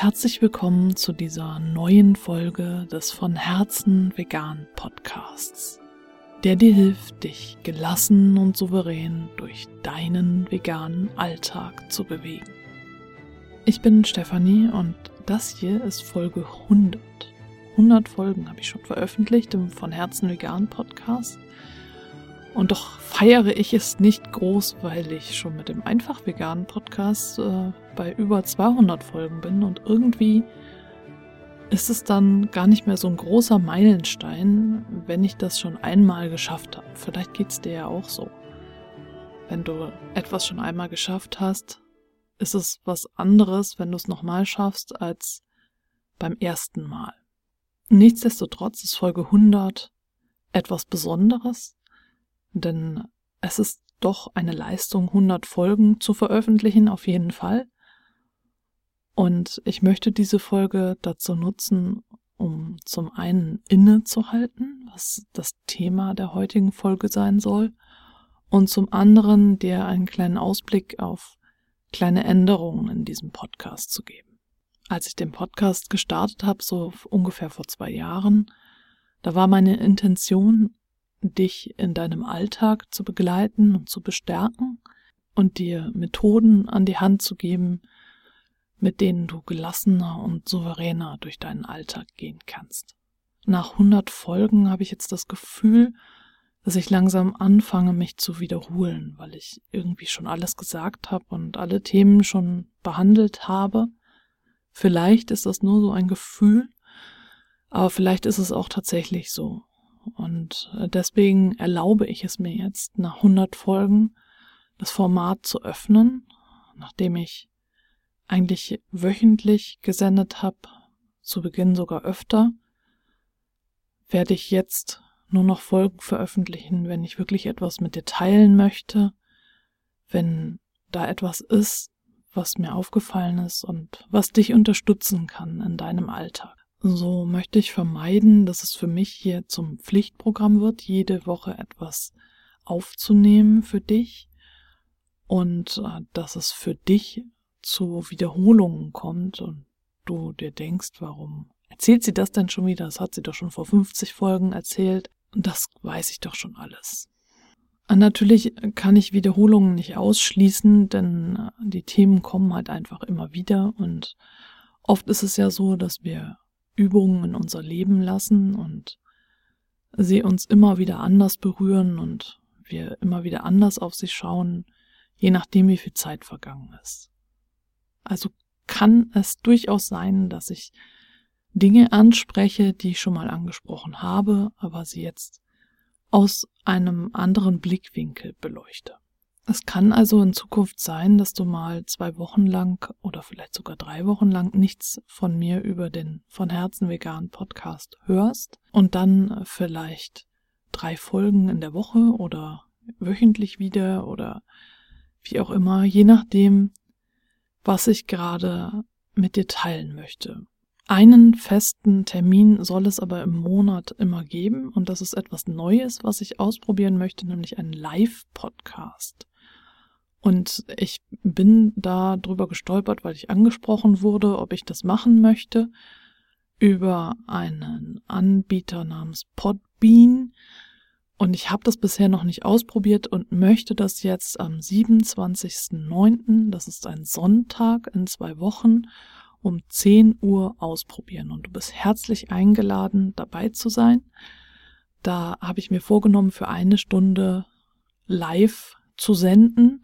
Herzlich willkommen zu dieser neuen Folge des von Herzen vegan Podcasts, der dir hilft, dich gelassen und souverän durch deinen veganen Alltag zu bewegen. Ich bin Stefanie und das hier ist Folge 100. 100 Folgen habe ich schon veröffentlicht im von Herzen vegan Podcast. Und doch feiere ich es nicht groß, weil ich schon mit dem einfach veganen Podcast äh, bei über 200 Folgen bin und irgendwie ist es dann gar nicht mehr so ein großer Meilenstein, wenn ich das schon einmal geschafft habe. Vielleicht geht es dir ja auch so. Wenn du etwas schon einmal geschafft hast, ist es was anderes, wenn du es nochmal schaffst, als beim ersten Mal. Nichtsdestotrotz ist Folge 100 etwas Besonderes, denn es ist doch eine Leistung, 100 Folgen zu veröffentlichen, auf jeden Fall. Und ich möchte diese Folge dazu nutzen, um zum einen innezuhalten, was das Thema der heutigen Folge sein soll, und zum anderen dir einen kleinen Ausblick auf kleine Änderungen in diesem Podcast zu geben. Als ich den Podcast gestartet habe, so ungefähr vor zwei Jahren, da war meine Intention, dich in deinem Alltag zu begleiten und zu bestärken und dir Methoden an die Hand zu geben, mit denen du gelassener und souveräner durch deinen Alltag gehen kannst. Nach 100 Folgen habe ich jetzt das Gefühl, dass ich langsam anfange, mich zu wiederholen, weil ich irgendwie schon alles gesagt habe und alle Themen schon behandelt habe. Vielleicht ist das nur so ein Gefühl, aber vielleicht ist es auch tatsächlich so. Und äh, deswegen erlaube ich es mir jetzt, nach 100 Folgen das Format zu öffnen, nachdem ich eigentlich wöchentlich gesendet habe, zu Beginn sogar öfter, werde ich jetzt nur noch Folgen veröffentlichen, wenn ich wirklich etwas mit dir teilen möchte, wenn da etwas ist, was mir aufgefallen ist und was dich unterstützen kann in deinem Alltag. So möchte ich vermeiden, dass es für mich hier zum Pflichtprogramm wird, jede Woche etwas aufzunehmen für dich und äh, dass es für dich zu Wiederholungen kommt und du dir denkst, warum erzählt sie das denn schon wieder? Das hat sie doch schon vor 50 Folgen erzählt das weiß ich doch schon alles. Und natürlich kann ich Wiederholungen nicht ausschließen, denn äh, die Themen kommen halt einfach immer wieder und oft ist es ja so, dass wir Übungen in unser Leben lassen und sie uns immer wieder anders berühren und wir immer wieder anders auf sie schauen, je nachdem, wie viel Zeit vergangen ist. Also kann es durchaus sein, dass ich Dinge anspreche, die ich schon mal angesprochen habe, aber sie jetzt aus einem anderen Blickwinkel beleuchte. Es kann also in Zukunft sein, dass du mal zwei Wochen lang oder vielleicht sogar drei Wochen lang nichts von mir über den von Herzen vegan Podcast hörst und dann vielleicht drei Folgen in der Woche oder wöchentlich wieder oder wie auch immer, je nachdem, was ich gerade mit dir teilen möchte. Einen festen Termin soll es aber im Monat immer geben und das ist etwas Neues, was ich ausprobieren möchte, nämlich einen Live-Podcast. Und ich bin da drüber gestolpert, weil ich angesprochen wurde, ob ich das machen möchte, über einen Anbieter namens Podbean. Und ich habe das bisher noch nicht ausprobiert und möchte das jetzt am 27.09., das ist ein Sonntag in zwei Wochen, um 10 Uhr ausprobieren. Und du bist herzlich eingeladen, dabei zu sein. Da habe ich mir vorgenommen, für eine Stunde live zu senden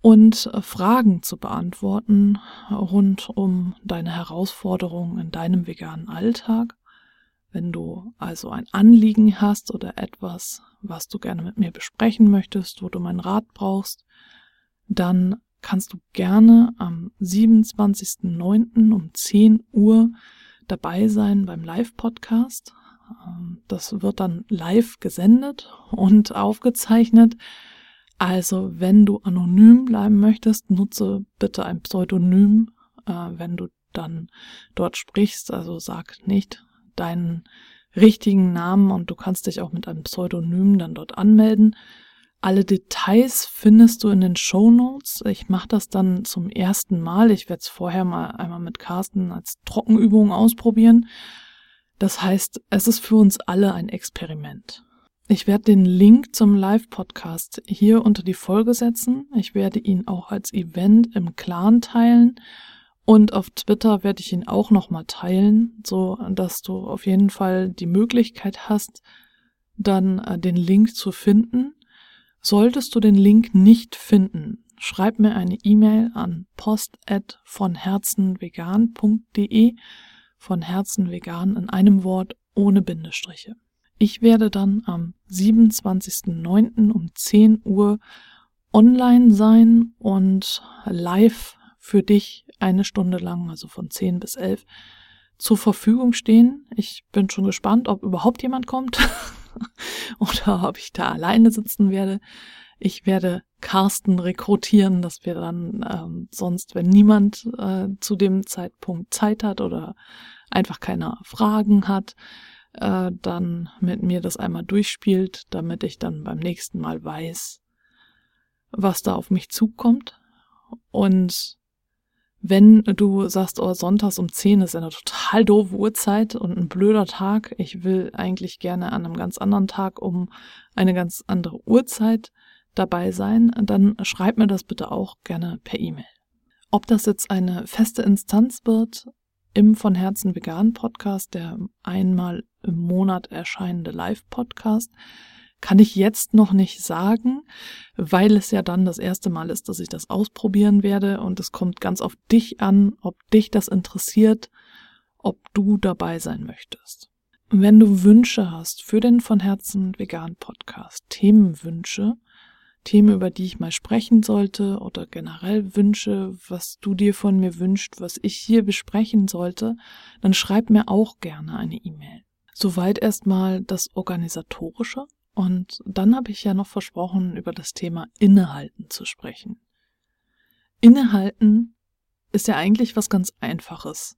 und äh, Fragen zu beantworten rund um deine Herausforderungen in deinem veganen Alltag. Wenn du also ein Anliegen hast oder etwas, was du gerne mit mir besprechen möchtest, wo du meinen Rat brauchst, dann kannst du gerne am 27.09. um 10 Uhr dabei sein beim Live-Podcast. Ähm, das wird dann live gesendet und aufgezeichnet. Also, wenn du anonym bleiben möchtest, nutze bitte ein Pseudonym, äh, wenn du dann dort sprichst. Also sag nicht deinen richtigen Namen und du kannst dich auch mit einem Pseudonym dann dort anmelden. Alle Details findest du in den Show Notes. Ich mache das dann zum ersten Mal. Ich werde es vorher mal einmal mit Carsten als Trockenübung ausprobieren. Das heißt, es ist für uns alle ein Experiment. Ich werde den Link zum Live-Podcast hier unter die Folge setzen. Ich werde ihn auch als Event im Clan teilen und auf Twitter werde ich ihn auch nochmal teilen, so dass du auf jeden Fall die Möglichkeit hast, dann äh, den Link zu finden. Solltest du den Link nicht finden, schreib mir eine E-Mail an post@ von herzenvegan.de von Herzen vegan in einem Wort ohne Bindestriche. Ich werde dann am 27.09. um 10 Uhr online sein und live für dich eine Stunde lang, also von 10 bis 11, zur Verfügung stehen. Ich bin schon gespannt, ob überhaupt jemand kommt oder ob ich da alleine sitzen werde. Ich werde Carsten rekrutieren, dass wir dann ähm, sonst, wenn niemand äh, zu dem Zeitpunkt Zeit hat oder einfach keine Fragen hat, äh, dann mit mir das einmal durchspielt, damit ich dann beim nächsten Mal weiß, was da auf mich zukommt. Und wenn du sagst, oh, sonntags um 10 ist eine total doofe Uhrzeit und ein blöder Tag, ich will eigentlich gerne an einem ganz anderen Tag um eine ganz andere Uhrzeit dabei sein, dann schreib mir das bitte auch gerne per E-Mail. Ob das jetzt eine feste Instanz wird im von Herzen vegan Podcast, der einmal im Monat erscheinende Live-Podcast, kann ich jetzt noch nicht sagen, weil es ja dann das erste Mal ist, dass ich das ausprobieren werde und es kommt ganz auf dich an, ob dich das interessiert, ob du dabei sein möchtest. Wenn du Wünsche hast für den von Herzen vegan Podcast, Themenwünsche, Themen, über die ich mal sprechen sollte oder generell Wünsche, was du dir von mir wünscht, was ich hier besprechen sollte, dann schreib mir auch gerne eine E-Mail. Soweit erstmal das Organisatorische. Und dann habe ich ja noch versprochen, über das Thema Innehalten zu sprechen. Innehalten ist ja eigentlich was ganz Einfaches.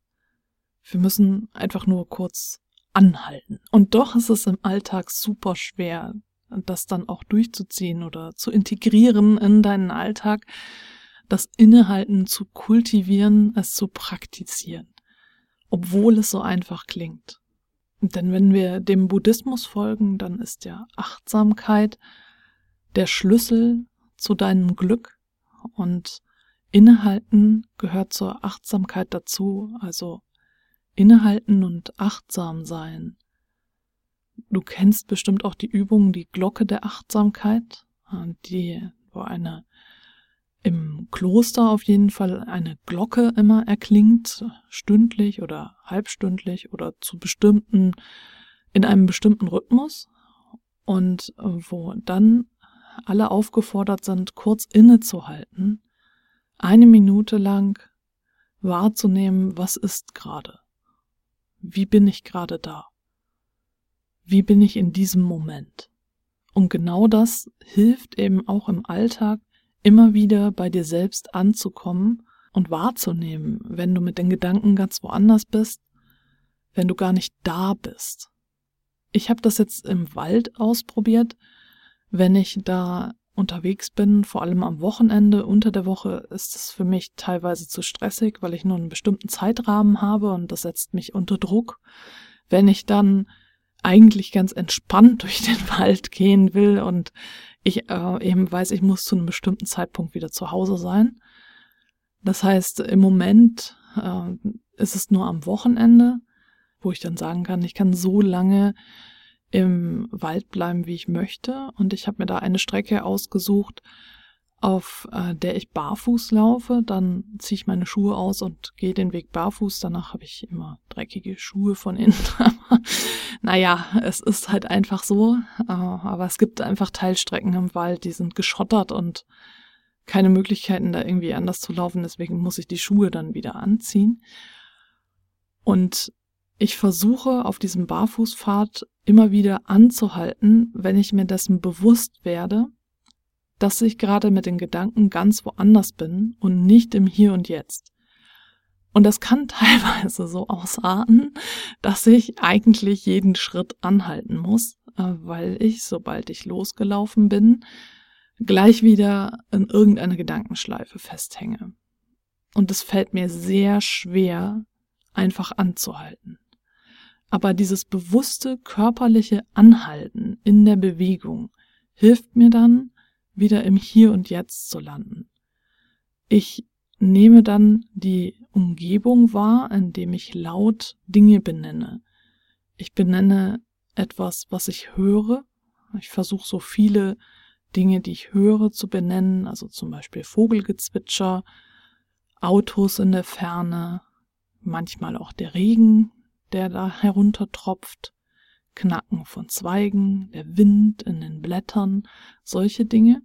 Wir müssen einfach nur kurz anhalten. Und doch ist es im Alltag super schwer, das dann auch durchzuziehen oder zu integrieren in deinen Alltag, das Innehalten zu kultivieren, es zu praktizieren, obwohl es so einfach klingt. Denn wenn wir dem Buddhismus folgen, dann ist ja Achtsamkeit der Schlüssel zu deinem Glück. Und Innehalten gehört zur Achtsamkeit dazu, also Innehalten und achtsam sein. Du kennst bestimmt auch die Übung, die Glocke der Achtsamkeit, die, wo eine im Kloster auf jeden Fall eine Glocke immer erklingt, stündlich oder halbstündlich oder zu bestimmten, in einem bestimmten Rhythmus und wo dann alle aufgefordert sind, kurz innezuhalten, eine Minute lang wahrzunehmen, was ist gerade? Wie bin ich gerade da? wie bin ich in diesem Moment? Und genau das hilft eben auch im Alltag immer wieder bei dir selbst anzukommen und wahrzunehmen, wenn du mit den Gedanken ganz woanders bist, wenn du gar nicht da bist. Ich habe das jetzt im Wald ausprobiert, wenn ich da unterwegs bin, vor allem am Wochenende, unter der Woche ist es für mich teilweise zu stressig, weil ich nur einen bestimmten Zeitrahmen habe und das setzt mich unter Druck. Wenn ich dann eigentlich ganz entspannt durch den Wald gehen will und ich äh, eben weiß, ich muss zu einem bestimmten Zeitpunkt wieder zu Hause sein. Das heißt, im Moment äh, ist es nur am Wochenende, wo ich dann sagen kann, ich kann so lange im Wald bleiben, wie ich möchte. Und ich habe mir da eine Strecke ausgesucht, auf äh, der ich barfuß laufe, dann ziehe ich meine Schuhe aus und gehe den Weg barfuß. Danach habe ich immer dreckige Schuhe von innen. naja, es ist halt einfach so. Äh, aber es gibt einfach Teilstrecken im Wald, die sind geschottert und keine Möglichkeiten, da irgendwie anders zu laufen. Deswegen muss ich die Schuhe dann wieder anziehen. Und ich versuche auf diesem Barfußpfad immer wieder anzuhalten, wenn ich mir dessen bewusst werde, dass ich gerade mit den Gedanken ganz woanders bin und nicht im Hier und Jetzt. Und das kann teilweise so ausarten, dass ich eigentlich jeden Schritt anhalten muss, äh, weil ich, sobald ich losgelaufen bin, gleich wieder in irgendeine Gedankenschleife festhänge. Und es fällt mir sehr schwer, einfach anzuhalten. Aber dieses bewusste körperliche Anhalten in der Bewegung hilft mir dann, wieder im Hier und Jetzt zu landen. Ich nehme dann die Umgebung wahr, indem ich laut Dinge benenne. Ich benenne etwas, was ich höre. Ich versuche so viele Dinge, die ich höre, zu benennen, also zum Beispiel Vogelgezwitscher, Autos in der Ferne, manchmal auch der Regen, der da heruntertropft, Knacken von Zweigen, der Wind in den Blättern, solche Dinge.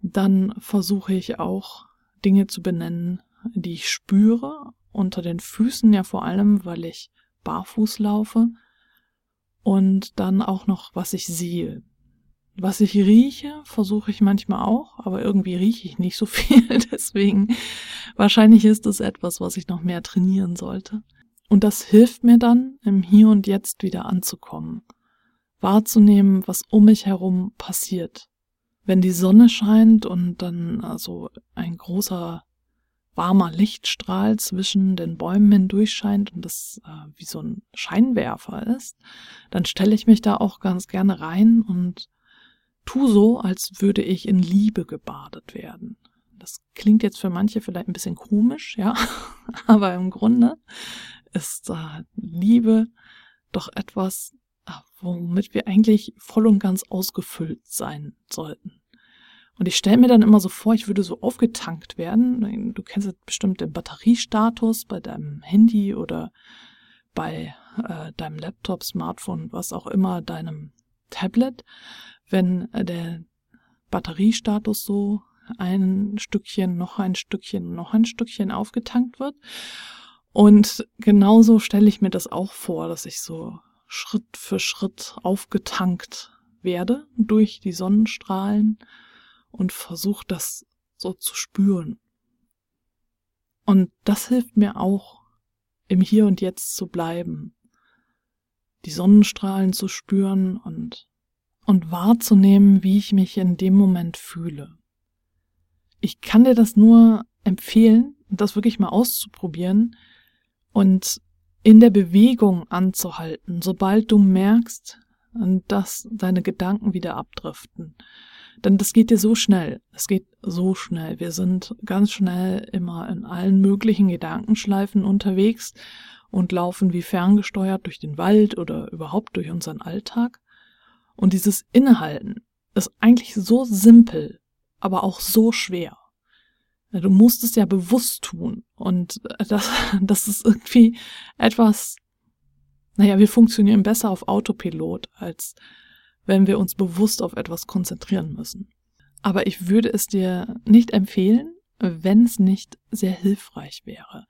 Dann versuche ich auch Dinge zu benennen, die ich spüre, unter den Füßen ja vor allem, weil ich barfuß laufe. Und dann auch noch, was ich sehe. Was ich rieche, versuche ich manchmal auch, aber irgendwie rieche ich nicht so viel, deswegen wahrscheinlich ist es etwas, was ich noch mehr trainieren sollte. Und das hilft mir dann, im Hier und Jetzt wieder anzukommen, wahrzunehmen, was um mich herum passiert. Wenn die Sonne scheint und dann also ein großer warmer Lichtstrahl zwischen den Bäumen hindurch scheint und das äh, wie so ein Scheinwerfer ist, dann stelle ich mich da auch ganz gerne rein und tu so, als würde ich in Liebe gebadet werden. Das klingt jetzt für manche vielleicht ein bisschen komisch, ja, aber im Grunde ist äh, Liebe doch etwas, äh, womit wir eigentlich voll und ganz ausgefüllt sein sollten. Und ich stelle mir dann immer so vor, ich würde so aufgetankt werden. Du kennst bestimmt den Batteriestatus bei deinem Handy oder bei äh, deinem Laptop, Smartphone, was auch immer, deinem Tablet. Wenn äh, der Batteriestatus so ein Stückchen, noch ein Stückchen, noch ein Stückchen aufgetankt wird. Und genauso stelle ich mir das auch vor, dass ich so Schritt für Schritt aufgetankt werde durch die Sonnenstrahlen und versuche das so zu spüren. Und das hilft mir auch, im Hier und Jetzt zu bleiben, die Sonnenstrahlen zu spüren und, und wahrzunehmen, wie ich mich in dem Moment fühle. Ich kann dir das nur empfehlen, das wirklich mal auszuprobieren und in der Bewegung anzuhalten, sobald du merkst, dass deine Gedanken wieder abdriften. Denn das geht dir so schnell. Es geht so schnell. Wir sind ganz schnell immer in allen möglichen Gedankenschleifen unterwegs und laufen wie ferngesteuert durch den Wald oder überhaupt durch unseren Alltag. Und dieses Innehalten ist eigentlich so simpel, aber auch so schwer. Du musst es ja bewusst tun. Und das, das ist irgendwie etwas, naja, wir funktionieren besser auf Autopilot, als wenn wir uns bewusst auf etwas konzentrieren müssen. Aber ich würde es dir nicht empfehlen, wenn es nicht sehr hilfreich wäre.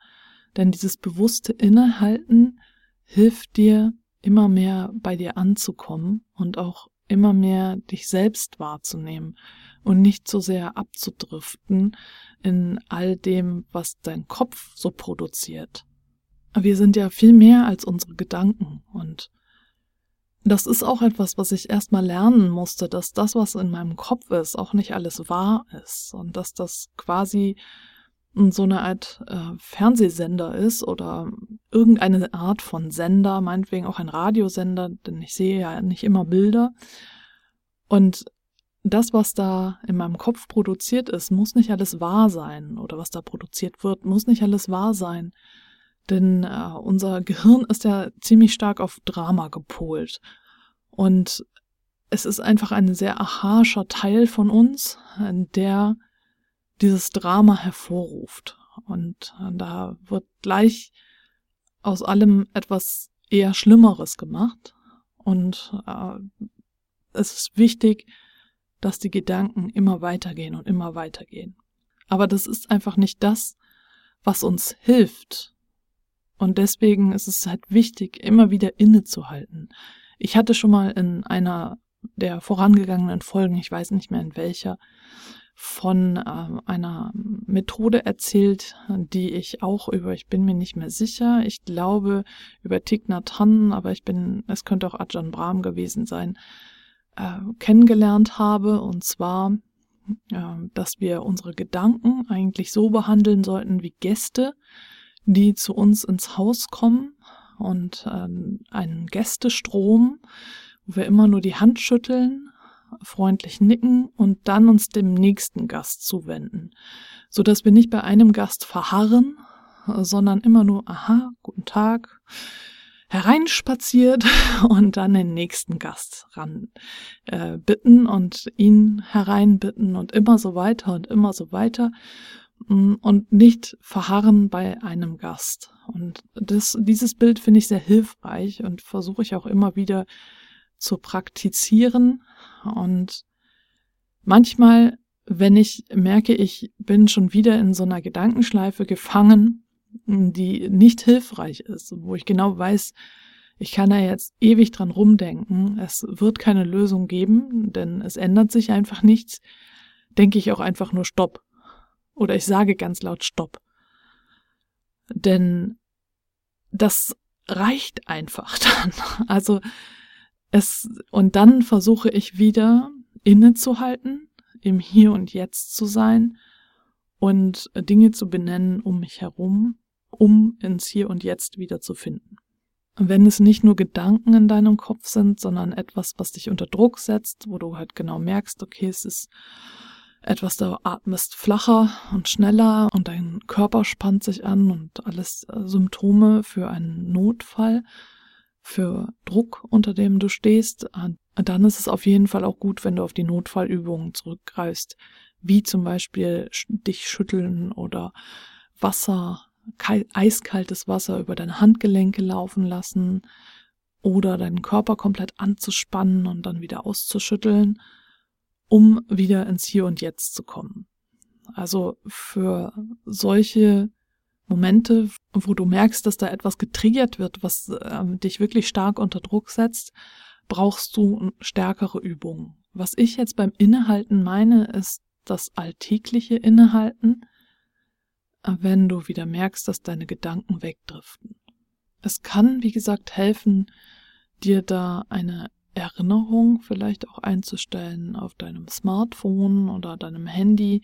Denn dieses bewusste Innehalten hilft dir, immer mehr bei dir anzukommen und auch immer mehr dich selbst wahrzunehmen und nicht so sehr abzudriften in all dem, was dein Kopf so produziert. Wir sind ja viel mehr als unsere Gedanken und das ist auch etwas, was ich erstmal lernen musste, dass das, was in meinem Kopf ist, auch nicht alles wahr ist und dass das quasi so eine Art äh, Fernsehsender ist oder irgendeine Art von Sender, meinetwegen auch ein Radiosender, denn ich sehe ja nicht immer Bilder. Und das, was da in meinem Kopf produziert ist, muss nicht alles wahr sein oder was da produziert wird, muss nicht alles wahr sein. Denn äh, unser Gehirn ist ja ziemlich stark auf Drama gepolt. Und es ist einfach ein sehr archaischer Teil von uns, der dieses Drama hervorruft. Und äh, da wird gleich aus allem etwas eher Schlimmeres gemacht. Und äh, es ist wichtig, dass die Gedanken immer weitergehen und immer weitergehen. Aber das ist einfach nicht das, was uns hilft, und deswegen ist es halt wichtig, immer wieder innezuhalten. Ich hatte schon mal in einer der vorangegangenen Folgen, ich weiß nicht mehr in welcher, von äh, einer Methode erzählt, die ich auch über, ich bin mir nicht mehr sicher, ich glaube über Thich Nhat Hanh, aber ich bin, es könnte auch Ajahn Brahm gewesen sein, äh, kennengelernt habe. Und zwar dass wir unsere Gedanken eigentlich so behandeln sollten wie Gäste, die zu uns ins Haus kommen und ähm, einen Gästestrom, wo wir immer nur die Hand schütteln, freundlich nicken und dann uns dem nächsten Gast zuwenden, so dass wir nicht bei einem Gast verharren, sondern immer nur, aha, guten Tag, hereinspaziert und dann den nächsten Gast ran äh, bitten und ihn hereinbitten und immer so weiter und immer so weiter mm, und nicht verharren bei einem Gast. Und das, dieses Bild finde ich sehr hilfreich und versuche ich auch immer wieder zu praktizieren. Und manchmal, wenn ich merke, ich bin schon wieder in so einer Gedankenschleife gefangen, die nicht hilfreich ist, wo ich genau weiß, ich kann da jetzt ewig dran rumdenken, es wird keine Lösung geben, denn es ändert sich einfach nichts, denke ich auch einfach nur Stopp. Oder ich sage ganz laut Stopp. Denn das reicht einfach dann. Also es, und dann versuche ich wieder innezuhalten, im Hier und Jetzt zu sein und Dinge zu benennen um mich herum um ins Hier und Jetzt wieder zu finden. Wenn es nicht nur Gedanken in deinem Kopf sind, sondern etwas, was dich unter Druck setzt, wo du halt genau merkst, okay, es ist etwas, da atmest flacher und schneller und dein Körper spannt sich an und alles äh, Symptome für einen Notfall, für Druck, unter dem du stehst, dann ist es auf jeden Fall auch gut, wenn du auf die Notfallübungen zurückgreifst, wie zum Beispiel dich schütteln oder Wasser eiskaltes Wasser über deine Handgelenke laufen lassen oder deinen Körper komplett anzuspannen und dann wieder auszuschütteln, um wieder ins Hier und Jetzt zu kommen. Also für solche Momente, wo du merkst, dass da etwas getriggert wird, was äh, dich wirklich stark unter Druck setzt, brauchst du stärkere Übungen. Was ich jetzt beim Innehalten meine, ist das alltägliche Innehalten, wenn du wieder merkst, dass deine Gedanken wegdriften. Es kann, wie gesagt, helfen, dir da eine Erinnerung vielleicht auch einzustellen auf deinem Smartphone oder deinem Handy,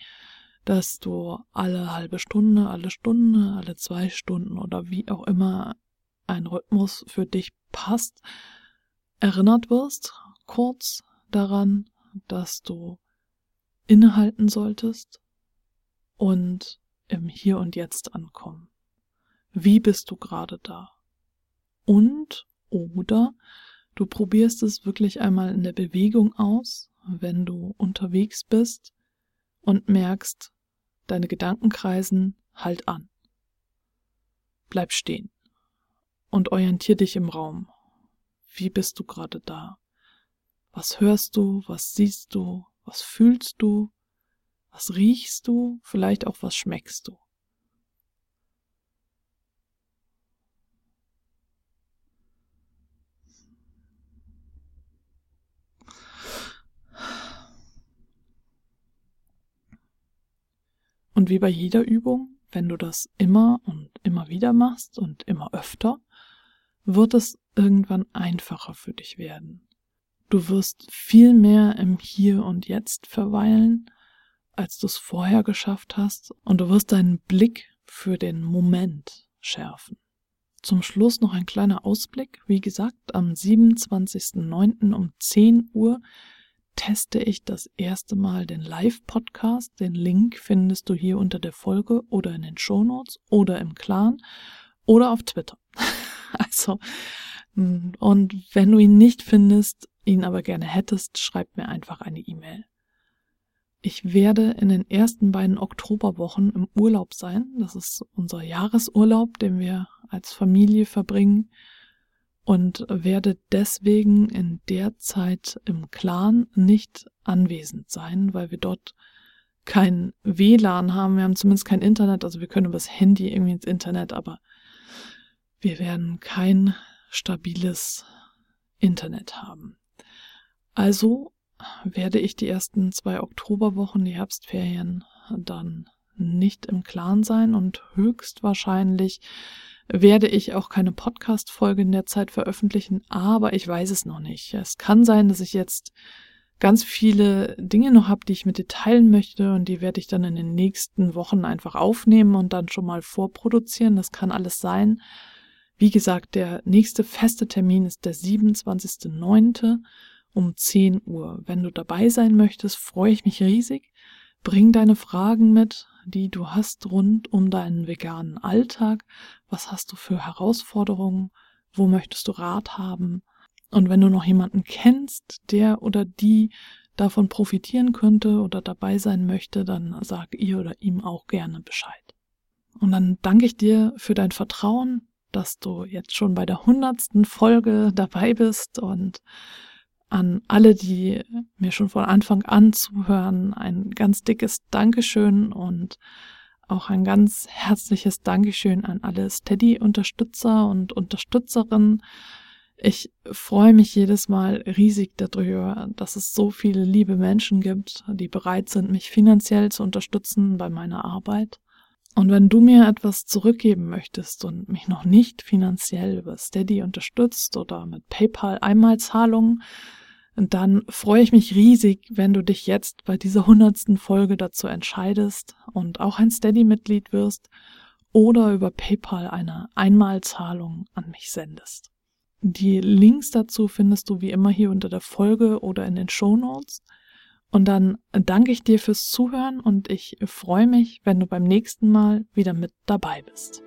dass du alle halbe Stunde, alle Stunde, alle zwei Stunden oder wie auch immer ein Rhythmus für dich passt, erinnert wirst, kurz daran, dass du innehalten solltest und im Hier und Jetzt ankommen. Wie bist du gerade da? Und oder du probierst es wirklich einmal in der Bewegung aus, wenn du unterwegs bist und merkst, deine Gedanken kreisen, halt an. Bleib stehen und orientier dich im Raum. Wie bist du gerade da? Was hörst du? Was siehst du? Was fühlst du? Was riechst du? Vielleicht auch was schmeckst du? Und wie bei jeder Übung, wenn du das immer und immer wieder machst und immer öfter, wird es irgendwann einfacher für dich werden. Du wirst viel mehr im Hier und Jetzt verweilen als du es vorher geschafft hast, und du wirst deinen Blick für den Moment schärfen. Zum Schluss noch ein kleiner Ausblick. Wie gesagt, am 27.09. um 10 Uhr teste ich das erste Mal den Live-Podcast. Den Link findest du hier unter der Folge oder in den Shownotes oder im Clan oder auf Twitter. also, und wenn du ihn nicht findest, ihn aber gerne hättest, schreib mir einfach eine E-Mail. Ich werde in den ersten beiden Oktoberwochen im Urlaub sein. Das ist unser Jahresurlaub, den wir als Familie verbringen und werde deswegen in der Zeit im Clan nicht anwesend sein, weil wir dort kein WLAN haben. Wir haben zumindest kein Internet, also wir können übers Handy irgendwie ins Internet, aber wir werden kein stabiles Internet haben. Also werde ich die ersten zwei Oktoberwochen, die Herbstferien, dann nicht im Clan sein und höchstwahrscheinlich werde ich auch keine Podcast-Folge in der Zeit veröffentlichen, aber ich weiß es noch nicht. Es kann sein, dass ich jetzt ganz viele Dinge noch habe, die ich mit dir teilen möchte und die werde ich dann in den nächsten Wochen einfach aufnehmen und dann schon mal vorproduzieren. Das kann alles sein. Wie gesagt, der nächste feste Termin ist der 27.09. um 10 Uhr. Wenn du dabei sein möchtest, freue ich mich riesig. Bring deine Fragen mit, die du hast rund um deinen veganen Alltag. Was hast du für Herausforderungen? Wo möchtest du Rat haben? Und wenn du noch jemanden kennst, der oder die davon profitieren könnte oder dabei sein möchte, dann sag ihr oder ihm auch gerne Bescheid. Und dann danke ich dir für dein Vertrauen, dass du jetzt schon bei der hundertsten Folge dabei bist und an alle, die mir schon von Anfang an zuhören, ein ganz dickes Dankeschön und auch ein ganz herzliches Dankeschön an alle Steady-Unterstützer und Unterstützerinnen, ich freue mich jedes Mal riesig darüber, dass es so viele liebe Menschen gibt, die bereit sind, mich finanziell zu unterstützen bei meiner Arbeit. Und wenn du mir etwas zurückgeben möchtest und mich noch nicht finanziell über Steady unterstützt oder mit PayPal Einmalzahlungen, dann freue ich mich riesig, wenn du dich jetzt bei dieser hundertsten Folge dazu entscheidest und auch ein Steady-Mitglied wirst oder über PayPal eine Einmalzahlung an mich sendest. Die Links dazu findest du wie immer hier unter der Folge oder in den Show Notes. Und dann danke ich dir fürs Zuhören und ich freue mich, wenn du beim nächsten Mal wieder mit dabei bist.